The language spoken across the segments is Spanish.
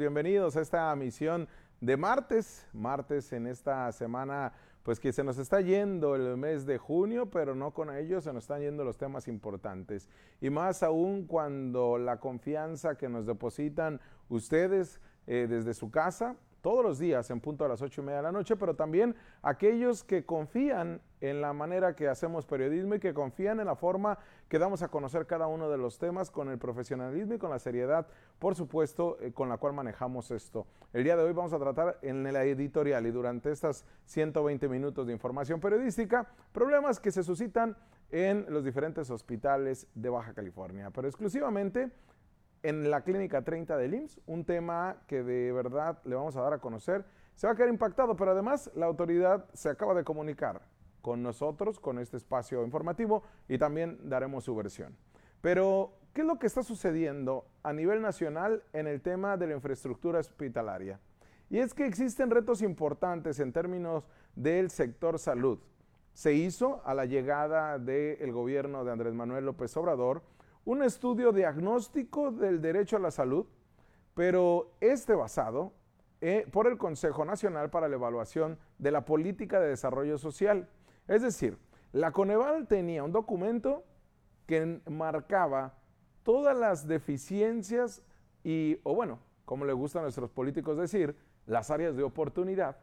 bienvenidos a esta misión de martes, martes en esta semana, pues que se nos está yendo el mes de junio, pero no con ello se nos están yendo los temas importantes. Y más aún cuando la confianza que nos depositan ustedes eh, desde su casa, todos los días en punto a las ocho y media de la noche, pero también aquellos que confían en la manera que hacemos periodismo y que confían en la forma que damos a conocer cada uno de los temas con el profesionalismo y con la seriedad, por supuesto, eh, con la cual manejamos esto. El día de hoy vamos a tratar en la editorial y durante estas 120 minutos de información periodística problemas que se suscitan en los diferentes hospitales de Baja California, pero exclusivamente en la Clínica 30 del IMSS, un tema que de verdad le vamos a dar a conocer. Se va a quedar impactado, pero además la autoridad se acaba de comunicar con nosotros, con este espacio informativo, y también daremos su versión. Pero, ¿qué es lo que está sucediendo a nivel nacional en el tema de la infraestructura hospitalaria? Y es que existen retos importantes en términos del sector salud. Se hizo a la llegada del gobierno de Andrés Manuel López Obrador un estudio diagnóstico del derecho a la salud, pero este basado eh, por el Consejo Nacional para la Evaluación de la Política de Desarrollo Social. Es decir, la Coneval tenía un documento que marcaba todas las deficiencias y, o bueno, como le gusta a nuestros políticos decir, las áreas de oportunidad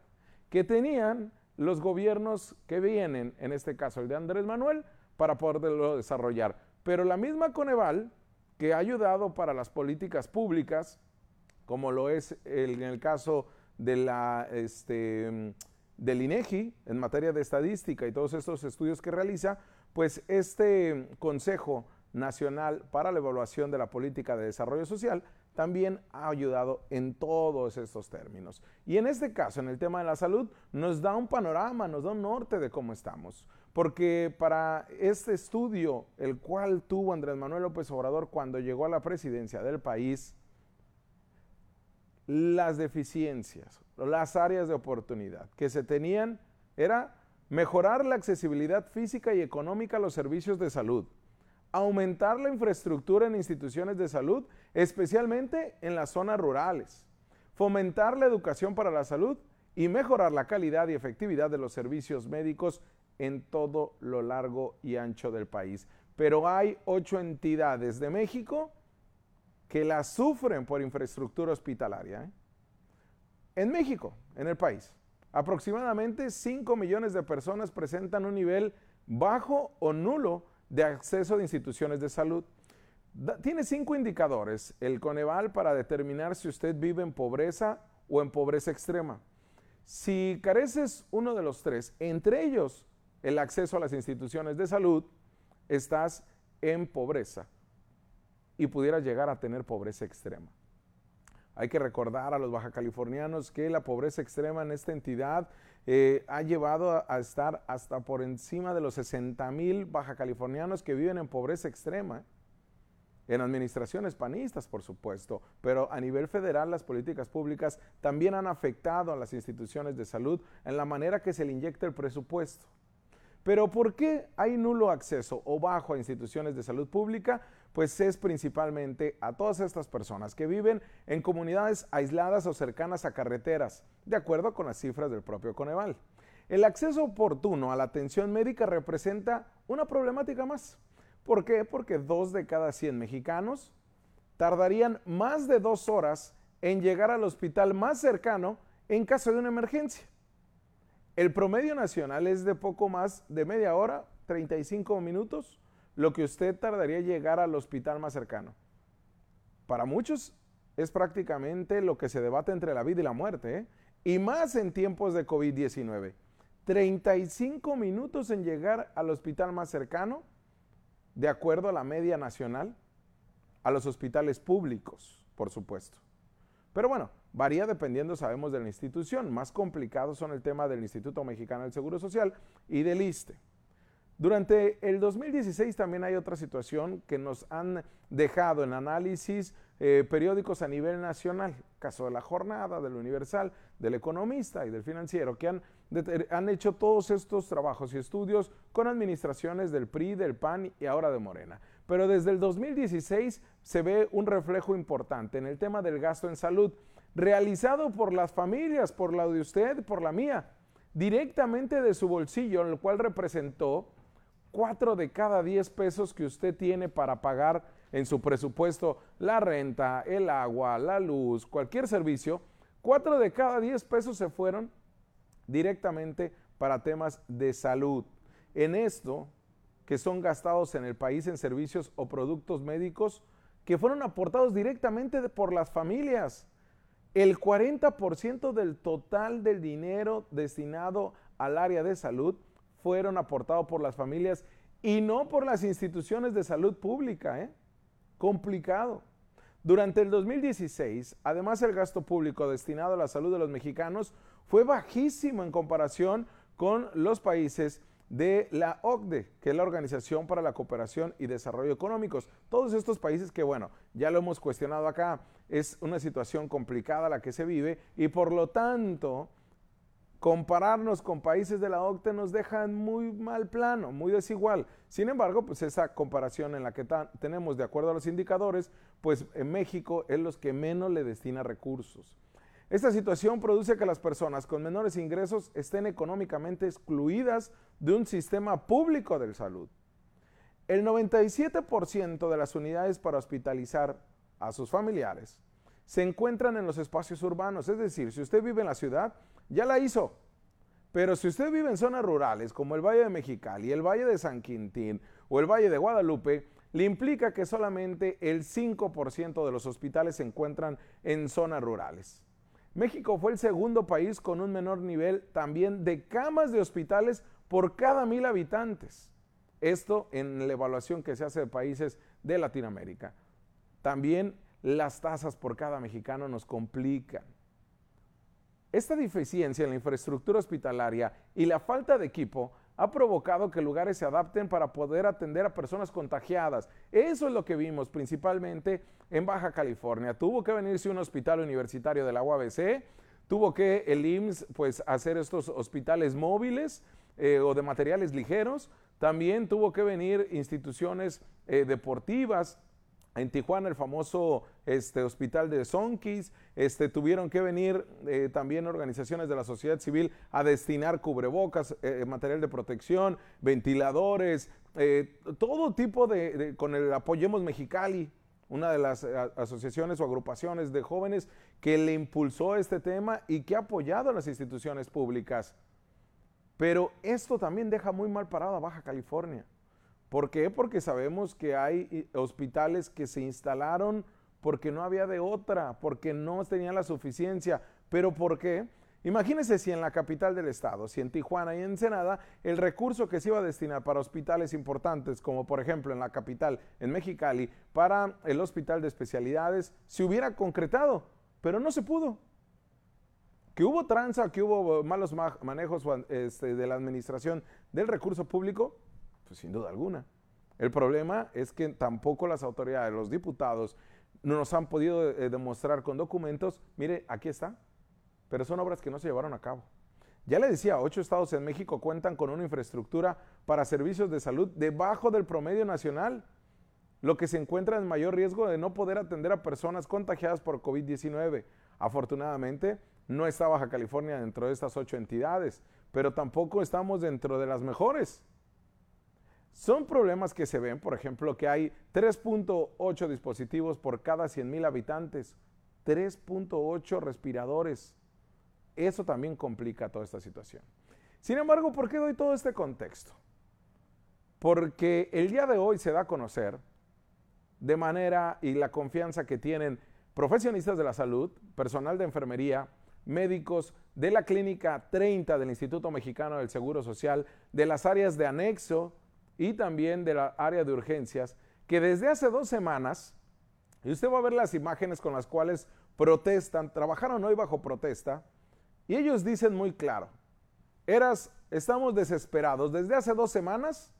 que tenían los gobiernos que vienen, en este caso el de Andrés Manuel, para poderlo desarrollar. Pero la misma Coneval, que ha ayudado para las políticas públicas, como lo es en el caso de la, este, del INEGI en materia de estadística y todos estos estudios que realiza, pues este Consejo Nacional para la Evaluación de la Política de Desarrollo Social también ha ayudado en todos estos términos. Y en este caso, en el tema de la salud, nos da un panorama, nos da un norte de cómo estamos. Porque para este estudio, el cual tuvo Andrés Manuel López Obrador cuando llegó a la presidencia del país, las deficiencias, las áreas de oportunidad que se tenían era mejorar la accesibilidad física y económica a los servicios de salud, aumentar la infraestructura en instituciones de salud, especialmente en las zonas rurales, fomentar la educación para la salud y mejorar la calidad y efectividad de los servicios médicos en todo lo largo y ancho del país. Pero hay ocho entidades de México que la sufren por infraestructura hospitalaria. ¿eh? En México, en el país, aproximadamente 5 millones de personas presentan un nivel bajo o nulo de acceso de instituciones de salud. tiene cinco indicadores el Coneval para determinar si usted vive en pobreza o en pobreza extrema. Si careces uno de los tres, entre ellos el acceso a las instituciones de salud, estás en pobreza y pudieras llegar a tener pobreza extrema. Hay que recordar a los baja californianos que la pobreza extrema en esta entidad eh, ha llevado a, estar hasta por encima de los 60 mil baja californianos que viven en pobreza extrema. En administraciones panistas, por supuesto, pero a nivel federal las políticas públicas también han afectado a las instituciones de salud en la manera que se le inyecta el presupuesto. Pero ¿por qué hay nulo acceso o bajo a instituciones de salud pública? Pues es principalmente a todas estas personas que viven en comunidades aisladas o cercanas a carreteras, de acuerdo con las cifras del propio Coneval. El acceso oportuno a la atención médica representa una problemática más. ¿Por qué? Porque dos de cada 100 mexicanos tardarían más de dos horas en llegar al hospital más cercano en caso de una emergencia. El promedio nacional es de poco más de media hora, 35 minutos, lo que usted tardaría en llegar al hospital más cercano. Para muchos es prácticamente lo que se debate entre la vida y la muerte, ¿eh? y más en tiempos de COVID-19. 35 minutos en llegar al hospital más cercano, de acuerdo a la media nacional, a los hospitales públicos, por supuesto. Pero bueno, varía dependiendo, sabemos, de la institución. Más complicados son el tema del Instituto Mexicano del Seguro Social y del ISTE. Durante el 2016 también hay otra situación que nos han dejado en análisis eh, periódicos a nivel nacional, caso de la jornada, del Universal, del Economista y del Financiero, que han, han hecho todos estos trabajos y estudios con administraciones del PRI, del PAN y ahora de Morena. Pero desde el 2016 se ve un reflejo importante en el tema del gasto en salud. Realizado por las familias, por la de usted, por la mía, directamente de su bolsillo, lo cual representó cuatro de cada diez pesos que usted tiene para pagar en su presupuesto la renta, el agua, la luz, cualquier servicio, cuatro de cada diez pesos se fueron directamente para temas de salud. En esto, que son gastados en el país en servicios o productos médicos que fueron aportados directamente por las familias. El 40% del total del dinero destinado al área de salud fueron aportados por las familias y no por las instituciones de salud pública. ¿eh? Complicado. Durante el 2016, además el gasto público destinado a la salud de los mexicanos fue bajísimo en comparación con los países de la OCDE, que es la Organización para la Cooperación y Desarrollo Económicos. Todos estos países que, bueno, ya lo hemos cuestionado acá, es una situación complicada la que se vive y por lo tanto, compararnos con países de la OCDE nos deja muy mal plano, muy desigual. Sin embargo, pues esa comparación en la que tenemos de acuerdo a los indicadores, pues en México es los que menos le destina recursos. Esta situación produce que las personas con menores ingresos estén económicamente excluidas de un sistema público de salud. El 97% de las unidades para hospitalizar a sus familiares se encuentran en los espacios urbanos, es decir, si usted vive en la ciudad, ya la hizo. Pero si usted vive en zonas rurales como el Valle de Mexicali, el Valle de San Quintín o el Valle de Guadalupe, le implica que solamente el 5% de los hospitales se encuentran en zonas rurales. México fue el segundo país con un menor nivel también de camas de hospitales por cada mil habitantes. Esto en la evaluación que se hace de países de Latinoamérica. También las tasas por cada mexicano nos complican. Esta deficiencia en la infraestructura hospitalaria y la falta de equipo ha provocado que lugares se adapten para poder atender a personas contagiadas. Eso es lo que vimos principalmente en Baja California. Tuvo que venirse un hospital universitario de la UABC, tuvo que el IMSS pues hacer estos hospitales móviles eh, o de materiales ligeros, también tuvo que venir instituciones eh, deportivas en Tijuana, el famoso este, hospital de Sonquis, este, tuvieron que venir eh, también organizaciones de la sociedad civil a destinar cubrebocas, eh, material de protección, ventiladores, eh, todo tipo de, con el Apoyemos Mexicali, una de las asociaciones o agrupaciones de jóvenes que le impulsó este tema y que ha apoyado a las instituciones públicas. Pero esto también deja muy mal parado a Baja California. ¿Por qué? Porque sabemos que hay eh, hospitales que se instalaron porque no había de otra, porque no tenían la suficiencia. ¿Pero por qué? Imagínense si en la capital del estado, si en Tijuana y en Ensenada, el recurso que se iba a destinar para hospitales importantes, como por ejemplo en la capital, en Mexicali, para el hospital de especialidades, se hubiera concretado, pero no se pudo. Que hubo tranza, que hubo malos manejos este, de la administración del recurso público, pues sin duda alguna. El problema es que tampoco las autoridades, los diputados, no nos han podido eh, demostrar con documentos, mire, aquí está, pero son obras que no se llevaron a cabo. Ya le decía, ocho estados en México cuentan con una infraestructura para servicios de salud debajo del promedio nacional, lo que se encuentra en mayor riesgo de no poder atender a personas contagiadas por COVID-19. Afortunadamente, no está Baja California dentro de estas ocho entidades, pero tampoco estamos dentro de las mejores. Son problemas que se ven, por ejemplo, que hay 3.8 dispositivos por cada 100 mil habitantes, 3.8 respiradores. Eso también complica toda esta situación. Sin embargo, ¿por qué doy todo este contexto? Porque el día de hoy se da a conocer de manera y la confianza que tienen profesionistas de la salud, personal de enfermería, médicos de la Clínica 30 del Instituto Mexicano del Seguro Social, de las áreas de anexo, y también de la área de urgencias, que desde hace dos semanas, y usted va a ver las imágenes con las cuales protestan, trabajaron hoy bajo protesta, y ellos dicen muy claro, eras, estamos desesperados, desde hace dos semanas,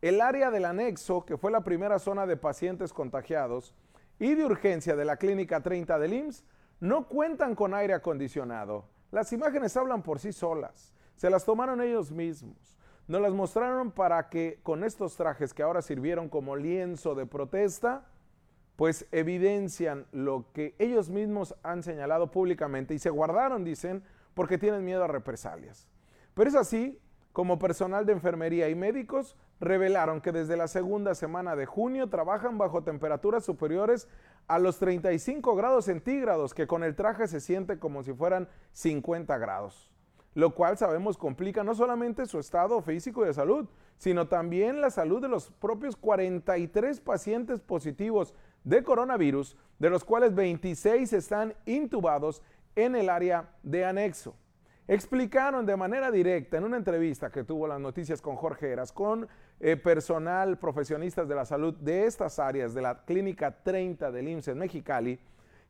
el área del anexo, que fue la primera zona de pacientes contagiados, y de urgencia de la Clínica 30 del IMSS, no cuentan con aire acondicionado. Las imágenes hablan por sí solas, se las tomaron ellos mismos. Nos las mostraron para que con estos trajes que ahora sirvieron como lienzo de protesta, pues evidencian lo que ellos mismos han señalado públicamente y se guardaron, dicen, porque tienen miedo a represalias. Pero es así como personal de enfermería y médicos revelaron que desde la segunda semana de junio trabajan bajo temperaturas superiores a los 35 grados centígrados, que con el traje se siente como si fueran 50 grados, lo cual sabemos complica no solamente su estado físico y de salud, sino también la salud de los propios 43 pacientes positivos de coronavirus, de los cuales 26 están intubados en el área de anexo. Explicaron de manera directa en una entrevista que tuvo las noticias con Jorge Eras, con eh, personal profesionistas de la salud de estas áreas de la Clínica 30 del IMSS en Mexicali,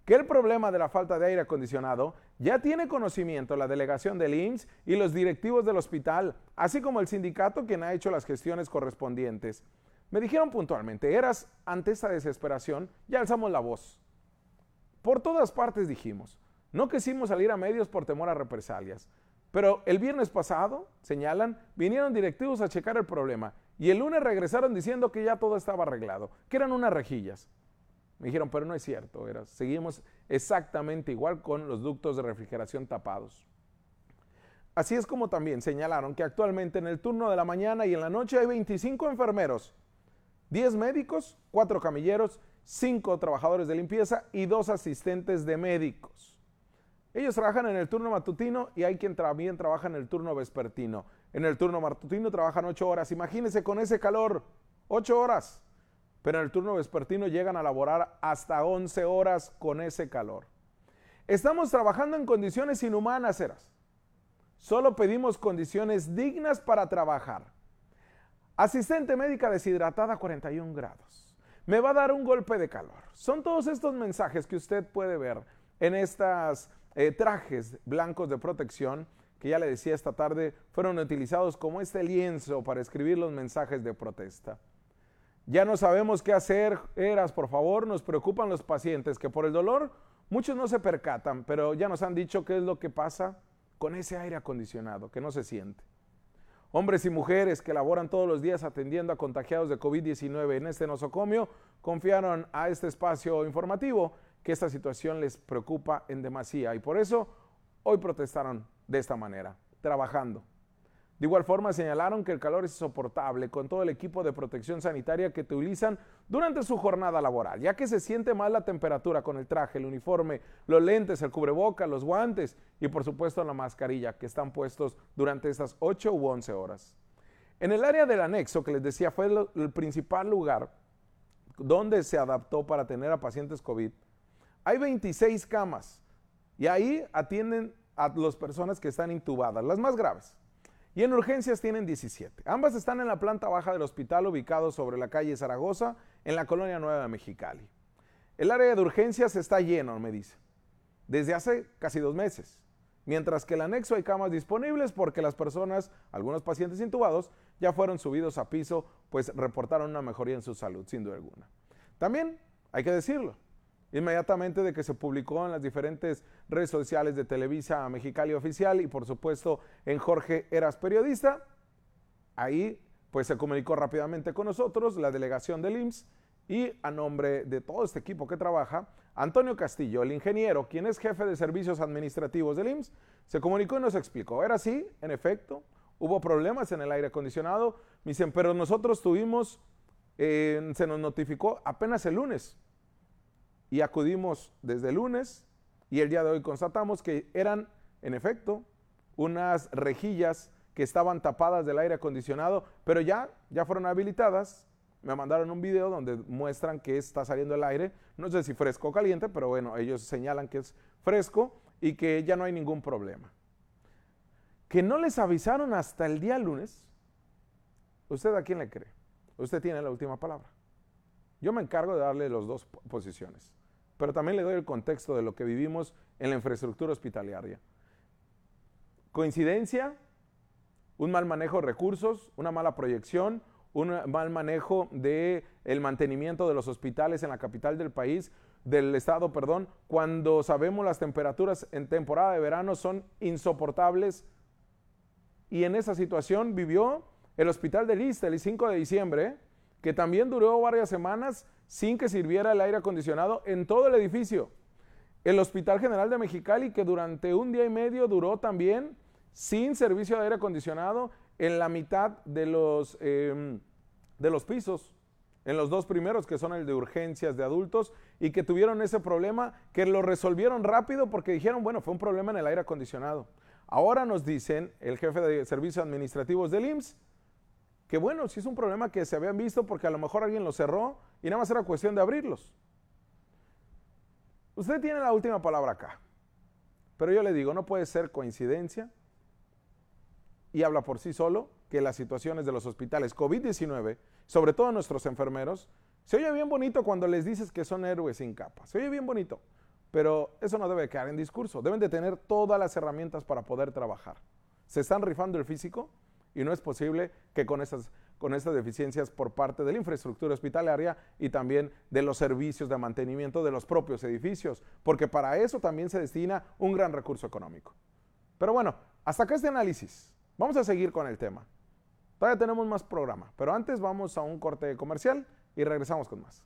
que el problema de la falta de aire acondicionado ya tiene conocimiento la delegación del IMSS y los directivos del hospital, así como el sindicato quien ha hecho las gestiones correspondientes. Me dijeron puntualmente, eras ante esta desesperación, ya alzamos la voz. Por todas partes dijimos, no quisimos salir a medios por temor a represalias. Pero el viernes pasado, señalan, vinieron directivos a checar el problema y el lunes regresaron diciendo que ya todo estaba arreglado, que eran unas rejillas. Me dijeron, pero no es cierto, era, seguimos exactamente igual con los ductos de refrigeración tapados. Así es como también señalaron que actualmente en el turno de la mañana y en la noche hay 25 enfermeros, 10 médicos, 4 camilleros, 5 trabajadores de limpieza y 2 asistentes de médicos. Ellos trabajan en el turno matutino y hay quien también trabaja en el turno vespertino. En el turno matutino trabajan ocho horas. Imagínense con ese calor, ocho horas. Pero en el turno vespertino llegan a laborar hasta 11 horas con ese calor. Estamos trabajando en condiciones inhumanas, Eras. Solo pedimos condiciones dignas para trabajar. Asistente médica deshidratada a 41 grados. Me va a dar un golpe de calor. Son todos estos mensajes que usted puede ver en estas eh, trajes blancos de protección que ya le decía esta tarde fueron utilizados como este lienzo para escribir los mensajes de protesta. Ya no sabemos qué hacer, Eras, por favor, nos preocupan los pacientes que por el dolor muchos no se percatan, pero ya nos han dicho qué es lo que pasa con ese aire acondicionado, que no se siente. Hombres y mujeres que laboran todos los días atendiendo a contagiados de COVID-19 en este nosocomio confiaron a este espacio informativo que esta situación les preocupa en demasía y por eso hoy protestaron de esta manera, trabajando. De igual forma señalaron que el calor es insoportable con todo el equipo de protección sanitaria que utilizan durante su jornada laboral, ya que se siente mal la temperatura con el traje, el uniforme, los lentes, el cubreboca, los guantes y por supuesto la mascarilla que están puestos durante estas 8 u 11 horas. En el área del anexo, que les decía fue el principal lugar donde se adaptó para tener a pacientes COVID, hay 26 camas y ahí atienden a las personas que están intubadas, las más graves. Y en urgencias tienen 17. Ambas están en la planta baja del hospital ubicado sobre la calle Zaragoza, en la colonia Nueva Mexicali. El área de urgencias está lleno, me dice, desde hace casi dos meses. Mientras que el anexo hay camas disponibles porque las personas, algunos pacientes intubados, ya fueron subidos a piso, pues reportaron una mejoría en su salud, sin duda alguna. También hay que decirlo, inmediatamente de que se publicó en las diferentes redes sociales de Televisa Mexicali Oficial y por supuesto en Jorge Eras Periodista. Ahí pues se comunicó rápidamente con nosotros la delegación del IMSS y a nombre de todo este equipo que trabaja, Antonio Castillo, el ingeniero, quien es jefe de servicios administrativos del IMSS, se comunicó y nos explicó. Era así, en efecto, hubo problemas en el aire acondicionado. Me dicen, pero nosotros tuvimos, eh, se nos notificó apenas el lunes y acudimos desde el lunes y el día de hoy constatamos que eran, en efecto, unas rejillas que estaban tapadas del aire acondicionado, pero ya, ya fueron habilitadas. Me mandaron un video donde muestran que está saliendo el aire, no sé si fresco o caliente, pero bueno, ellos señalan que es fresco y que ya no hay ningún problema. Que no les avisaron hasta el día lunes, ¿usted a quién le cree? Usted tiene la última palabra. Yo me encargo de darle las dos posiciones pero también le doy el contexto de lo que vivimos en la infraestructura hospitalaria. Coincidencia, un mal manejo de recursos, una mala proyección, un mal manejo del el mantenimiento de los hospitales en la capital del país, del estado, perdón, cuando sabemos las temperaturas en temporada de verano son insoportables. Y en esa situación vivió el hospital de Lista el 5 de diciembre, que también duró varias semanas sin que sirviera el aire acondicionado en todo el edificio. El Hospital General de Mexicali, que durante un día y medio duró también sin servicio de aire acondicionado en la mitad de los, em, de los pisos, en los dos primeros, que son el de urgencias de adultos, y que tuvieron ese problema, que lo resolvieron rápido porque dijeron, bueno, fue un problema en el aire acondicionado. Ahora nos dicen el jefe de servicios administrativos del IMSS, que bueno, si es un problema que se habían visto porque a lo mejor alguien lo cerró y nada más era cuestión de abrirlos. Usted tiene la última palabra acá, pero yo le digo, no puede ser coincidencia y habla por sí solo que las situaciones de los hospitales COVID-19, sobre todo nuestros enfermeros, se oye bien bonito cuando les dices que son héroes sin capa. Se oye bien bonito, pero eso no debe quedar en discurso. Deben de tener todas las herramientas para poder trabajar. Se están rifando el físico y no es posible que con estas, con estas deficiencias por parte de la infraestructura hospitalaria y también de los servicios de mantenimiento de los propios edificios, porque para eso también se destina un gran recurso económico. Pero bueno, hasta acá este análisis. Vamos a seguir con el tema. Todavía tenemos más programa, pero antes vamos a un corte comercial y regresamos con más.